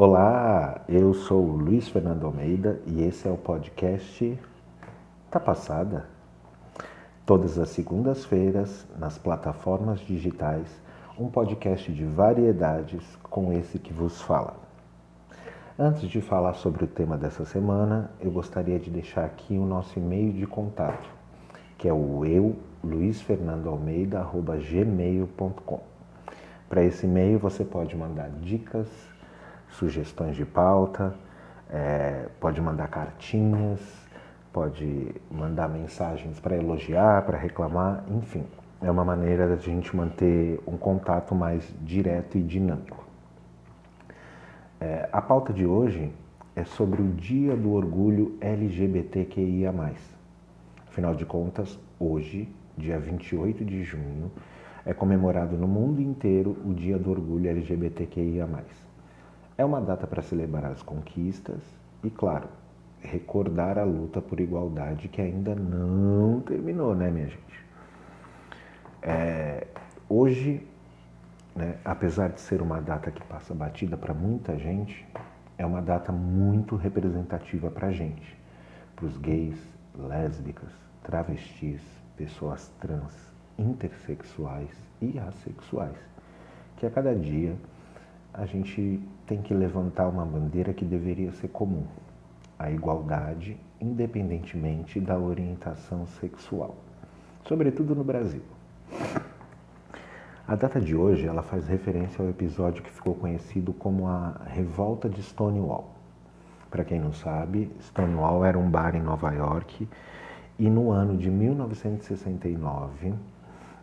Olá, eu sou Luiz Fernando Almeida e esse é o podcast Tá Passada. Todas as segundas-feiras, nas plataformas digitais, um podcast de variedades com esse que vos fala. Antes de falar sobre o tema dessa semana, eu gostaria de deixar aqui o nosso e-mail de contato, que é o eu, luizfernandoalmeida.gmail.com. Para esse e-mail você pode mandar dicas, sugestões de pauta, é, pode mandar cartinhas, pode mandar mensagens para elogiar, para reclamar, enfim. É uma maneira da gente manter um contato mais direto e dinâmico. É, a pauta de hoje é sobre o Dia do Orgulho LGBTQIA. Afinal de contas, hoje, dia 28 de junho, é comemorado no mundo inteiro o Dia do Orgulho LGBTQIA. É uma data para celebrar as conquistas e, claro, recordar a luta por igualdade que ainda não terminou, né, minha gente? É, hoje, né, apesar de ser uma data que passa batida para muita gente, é uma data muito representativa para a gente, para os gays, lésbicas, travestis, pessoas trans, intersexuais e assexuais, que a cada dia a gente tem que levantar uma bandeira que deveria ser comum: a igualdade, independentemente da orientação sexual, sobretudo no Brasil. A data de hoje ela faz referência ao episódio que ficou conhecido como a Revolta de Stonewall. Para quem não sabe, Stonewall era um bar em Nova York e no ano de 1969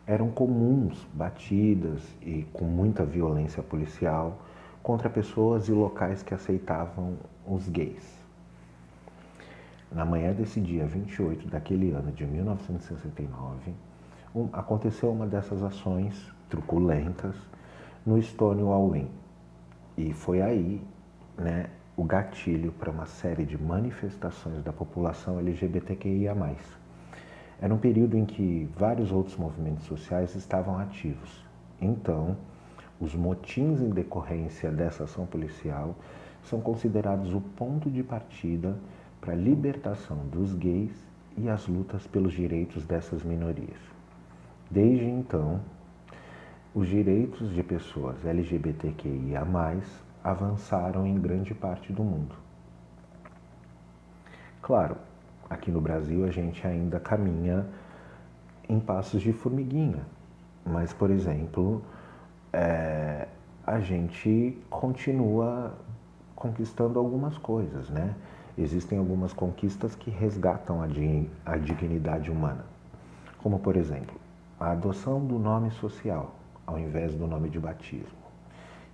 eram comuns batidas e com muita violência policial contra pessoas e locais que aceitavam os gays. Na manhã desse dia 28 daquele ano de 1969, um, aconteceu uma dessas ações truculentas no Stonewall Inn. E foi aí né, o gatilho para uma série de manifestações da população LGBTQIA. Era um período em que vários outros movimentos sociais estavam ativos. Então, os motins em decorrência dessa ação policial são considerados o ponto de partida para a libertação dos gays e as lutas pelos direitos dessas minorias. Desde então, os direitos de pessoas LGBTQIA avançaram em grande parte do mundo. Claro, aqui no Brasil a gente ainda caminha em passos de formiguinha, mas, por exemplo, é, a gente continua conquistando algumas coisas, né? Existem algumas conquistas que resgatam a, a dignidade humana, como por exemplo, a adoção do nome social ao invés do nome de batismo,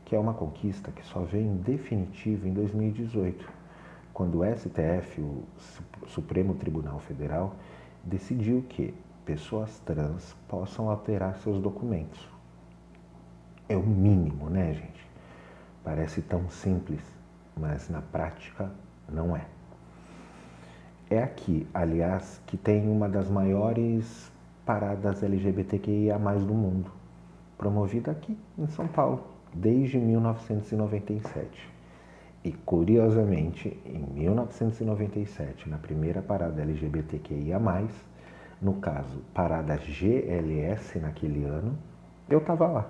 que é uma conquista que só veio em definitivo em 2018, quando o STF, o Supremo Tribunal Federal, decidiu que pessoas trans possam alterar seus documentos é o mínimo, né, gente? Parece tão simples, mas na prática não é. É aqui, aliás, que tem uma das maiores paradas LGBTQIA do mundo, promovida aqui em São Paulo, desde 1997. E curiosamente, em 1997, na primeira parada LGBTQIA, no caso, parada GLS naquele ano, eu estava lá.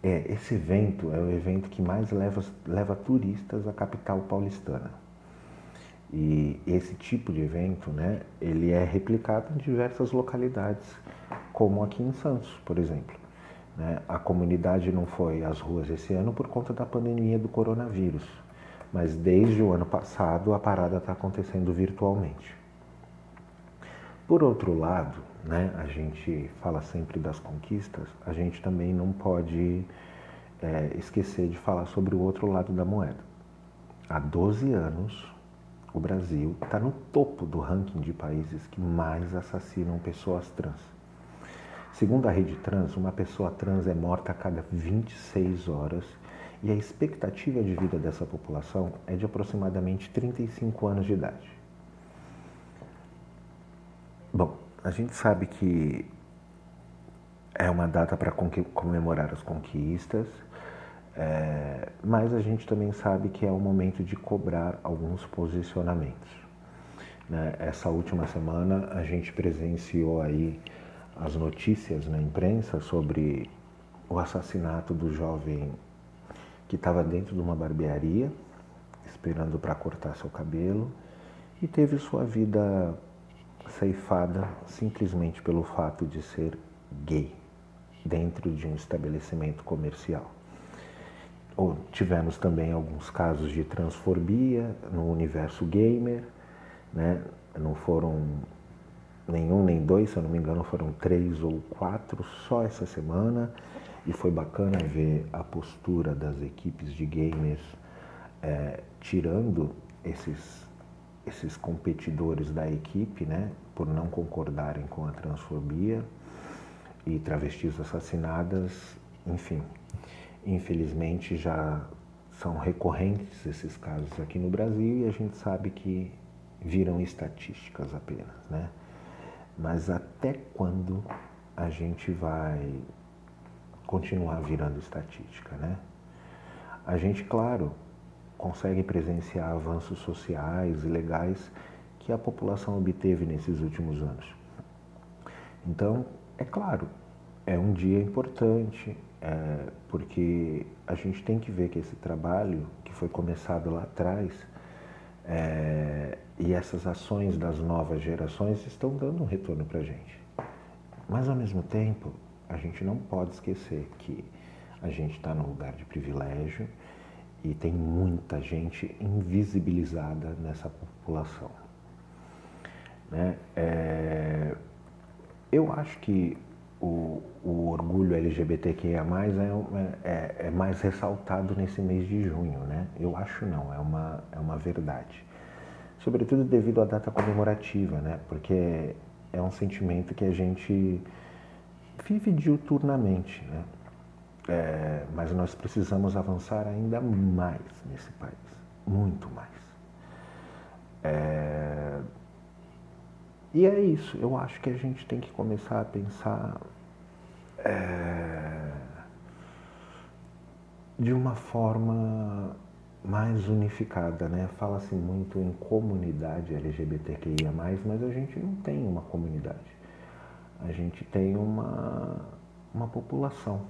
É, esse evento é o evento que mais leva, leva turistas à capital paulistana. E esse tipo de evento, né, ele é replicado em diversas localidades, como aqui em Santos, por exemplo. Né? A comunidade não foi às ruas esse ano por conta da pandemia do coronavírus, mas desde o ano passado a parada está acontecendo virtualmente. Por outro lado, né, a gente fala sempre das conquistas, a gente também não pode é, esquecer de falar sobre o outro lado da moeda. Há 12 anos, o Brasil está no topo do ranking de países que mais assassinam pessoas trans. Segundo a rede trans, uma pessoa trans é morta a cada 26 horas e a expectativa de vida dessa população é de aproximadamente 35 anos de idade. Bom, a gente sabe que é uma data para comemorar as conquistas, É, mas a gente também sabe que é o momento de cobrar alguns posicionamentos. Né? Essa última semana a gente presenciou aí as notícias na imprensa sobre o assassinato do jovem que estava dentro de uma barbearia, esperando para cortar seu cabelo, e teve sua vida ceifada simplesmente pelo fato de ser gay dentro de um estabelecimento comercial. Ou tivemos também alguns casos de transfobia no universo gamer, né? Não foram nenhum nem dois, se eu não me engano, foram três ou quatro só essa semana. E foi bacana ver a postura das equipes de gamers é, tirando esses, esses competidores da equipe, né? Por não concordarem com a transfobia e travestis assassinadas, enfim. Infelizmente já são recorrentes esses casos aqui no Brasil e a gente sabe que viram estatísticas apenas, né? Mas até quando a gente vai continuar virando estatística, né? A gente, claro, consegue presenciar avanços sociais e legais que a população obteve nesses últimos anos. Então, é claro, é um dia importante, é, porque a gente tem que ver que esse trabalho que foi começado lá atrás é, e essas ações das novas gerações estão dando um retorno para a gente. Mas ao mesmo tempo, a gente não pode esquecer que a gente está num lugar de privilégio e tem muita gente invisibilizada nessa população. Né? É, eu acho que o, o orgulho LGBTQIA é, é, é, mais ressaltado nesse mês de junho, né? Eu acho não, é uma, é uma verdade. Sobretudo devido à data comemorativa, né? Porque é um sentimento que a gente vive diuturnamente, né? É, mas nós precisamos avançar ainda mais nesse país, muito mais. É, e é isso, eu acho que a gente tem que começar a pensar é, de uma forma mais unificada, né? Fala-se muito em comunidade LGBTQIA, mas a gente não tem uma comunidade. A gente tem uma, uma população.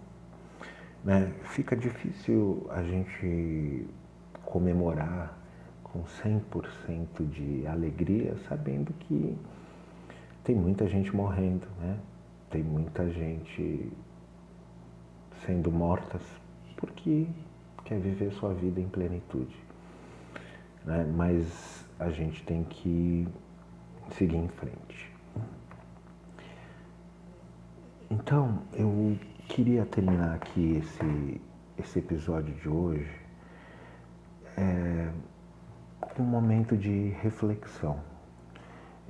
Né? Fica difícil a gente comemorar com 100% de alegria, sabendo que tem muita gente morrendo, né? Tem muita gente sendo mortas porque quer viver sua vida em plenitude. Né? Mas a gente tem que seguir em frente. Então, eu queria terminar aqui esse, esse episódio de hoje é, com um momento de reflexão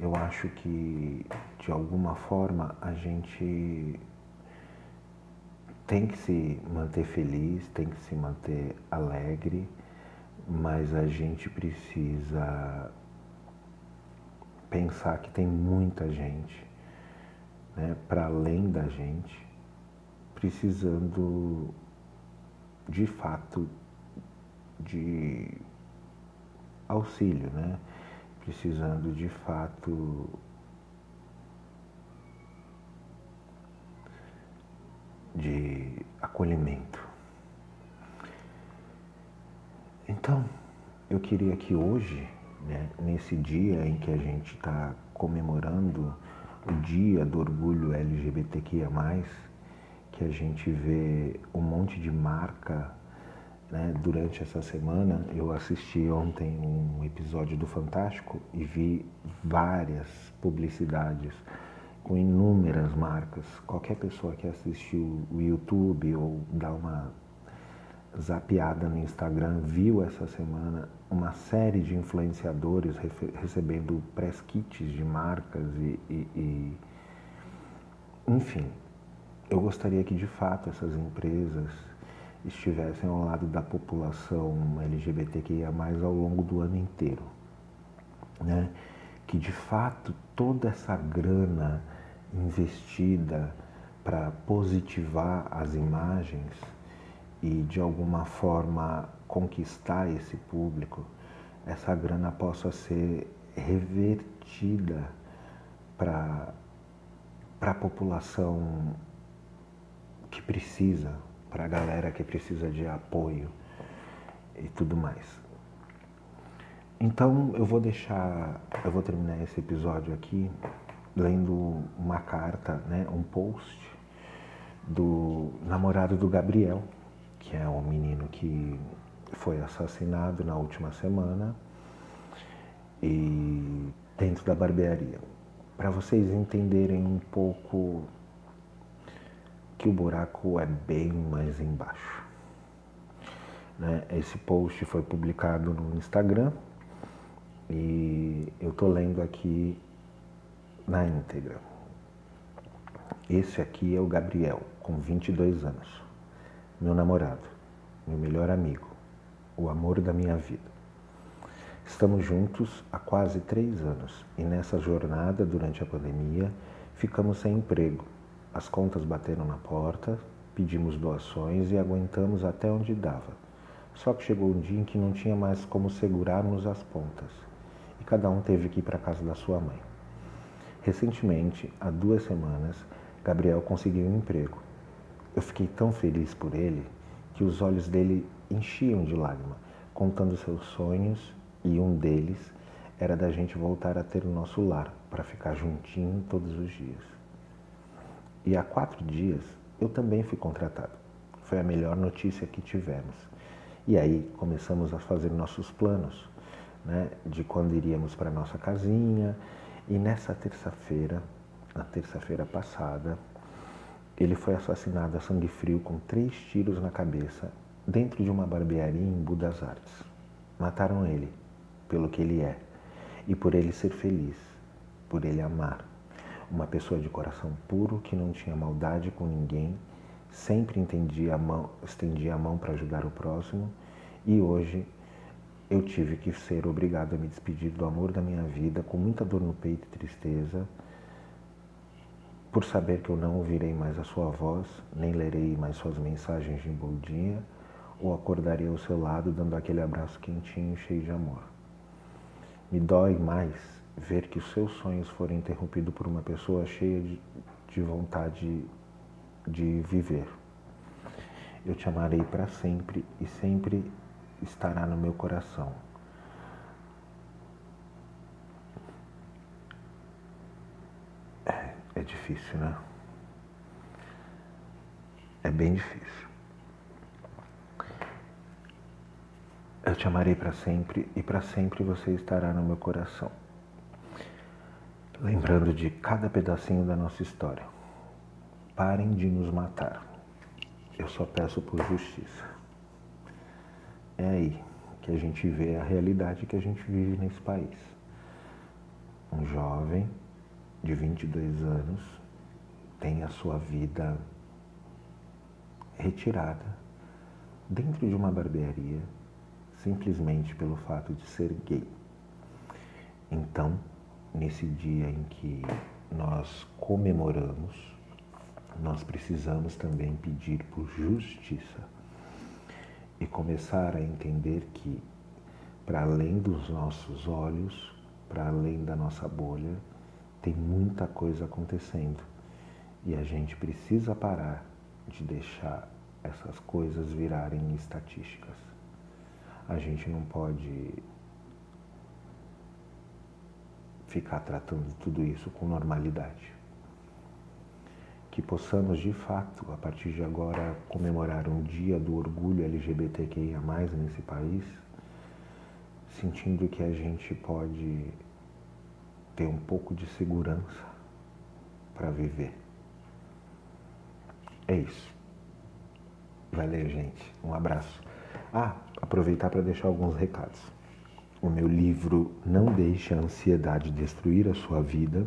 eu acho que de alguma forma a gente tem que se manter feliz, tem que se manter alegre, mas a gente precisa pensar que tem muita gente, né, para além da gente, precisando de fato de auxílio, né? precisando de fato de acolhimento. Então, eu queria que hoje, né, nesse dia em que a gente está comemorando o dia do orgulho LGBTQIA, que a gente vê um monte de marca né, durante essa semana, eu assisti ontem um episódio do Fantástico e vi várias publicidades com inúmeras marcas. Qualquer pessoa que assistiu o YouTube ou dá uma zapeada no Instagram viu essa semana uma série de influenciadores recebendo press kits de marcas e, e, e enfim, eu gostaria que de fato essas empresas estivessem ao lado da população LGBTQIA ao longo do ano inteiro. Né? Que de fato toda essa grana investida para positivar as imagens e de alguma forma conquistar esse público, essa grana possa ser revertida para a população que precisa, para a galera que precisa de apoio e tudo mais. Então eu vou deixar, eu vou terminar esse episódio aqui lendo uma carta, né, um post do namorado do Gabriel, que é um menino que foi assassinado na última semana e dentro da barbearia. Para vocês entenderem um pouco que o buraco é bem mais embaixo. Né? Esse post foi publicado no Instagram e eu estou lendo aqui na íntegra. Esse aqui é o Gabriel, com 22 anos, meu namorado, meu melhor amigo, o amor da minha vida. Estamos juntos há quase três anos e nessa jornada, durante a pandemia, ficamos sem emprego. As contas bateram na porta, pedimos doações e aguentamos até onde dava. Só que chegou um dia em que não tinha mais como segurarmos as pontas e cada um teve que ir para a casa da sua mãe. Recentemente, há duas semanas, Gabriel conseguiu um emprego. Eu fiquei tão feliz por ele que os olhos dele enchiam de lágrima, contando seus sonhos e um deles era da gente voltar a ter o nosso lar para ficar juntinho todos os dias. E há quatro dias eu também fui contratado. Foi a melhor notícia que tivemos. E aí começamos a fazer nossos planos, né, de quando iríamos para nossa casinha. E nessa terça-feira, na terça-feira passada, ele foi assassinado a sangue frio com três tiros na cabeça dentro de uma barbearia em Budas Artes. Mataram ele pelo que ele é e por ele ser feliz, por ele amar. Uma pessoa de coração puro que não tinha maldade com ninguém, sempre entendia a mão, estendia a mão para ajudar o próximo e hoje eu tive que ser obrigado a me despedir do amor da minha vida com muita dor no peito e tristeza, por saber que eu não ouvirei mais a sua voz, nem lerei mais suas mensagens de bom dia, ou acordarei ao seu lado dando aquele abraço quentinho cheio de amor. Me dói mais ver que os seus sonhos foram interrompidos por uma pessoa cheia de, de vontade de viver. Eu te amarei para sempre e sempre estará no meu coração. É, é difícil, né? É bem difícil. Eu te amarei para sempre e para sempre você estará no meu coração. Lembrando de cada pedacinho da nossa história. Parem de nos matar. Eu só peço por justiça. É aí que a gente vê a realidade que a gente vive nesse país. Um jovem de 22 anos tem a sua vida retirada dentro de uma barbearia simplesmente pelo fato de ser gay. Então, nesse dia em que nós comemoramos, nós precisamos também pedir por justiça e começar a entender que, para além dos nossos olhos, para além da nossa bolha, tem muita coisa acontecendo e a gente precisa parar de deixar essas coisas virarem estatísticas a gente não pode ficar tratando tudo isso com normalidade. Que possamos de fato, a partir de agora, comemorar um dia do orgulho LGBTQIA nesse país, sentindo que a gente pode ter um pouco de segurança para viver. É isso. Valeu, gente. Um abraço. Ah, aproveitar para deixar alguns recados. O meu livro Não Deixe a Ansiedade Destruir a Sua Vida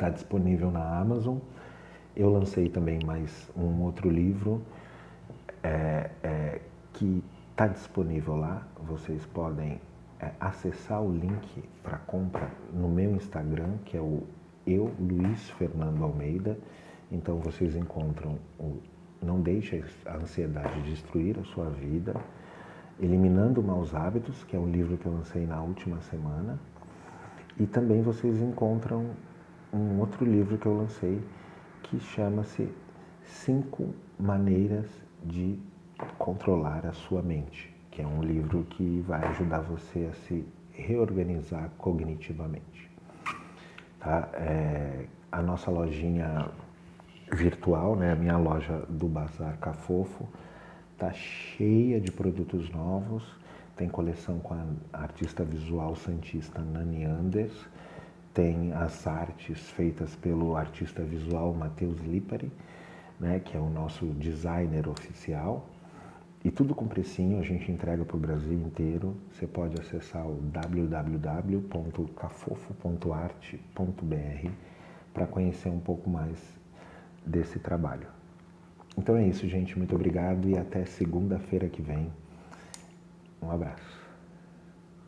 está disponível na Amazon. Eu lancei também mais um outro livro é, é, que está disponível lá. Vocês podem é, acessar o link para compra no meu Instagram, que é o eu Luiz Fernando Almeida. Então vocês encontram o Não deixe a ansiedade destruir a sua vida. Eliminando Maus Hábitos, que é um livro que eu lancei na última semana. E também vocês encontram um outro livro que eu lancei que chama-se Cinco Maneiras de Controlar a Sua Mente, que é um livro que vai ajudar você a se reorganizar cognitivamente. Tá? É, a nossa lojinha virtual, né, a minha loja do Bazar Cafofo, tá cheia de produtos novos. Tem coleção com a artista visual santista Nani Anders, tem as artes feitas pelo artista visual Matheus Lipari, né, que é o nosso designer oficial. E tudo com precinho, a gente entrega para o Brasil inteiro. Você pode acessar o www.cafofo.arte.br para conhecer um pouco mais desse trabalho. Então é isso, gente. Muito obrigado e até segunda-feira que vem. Um abraço.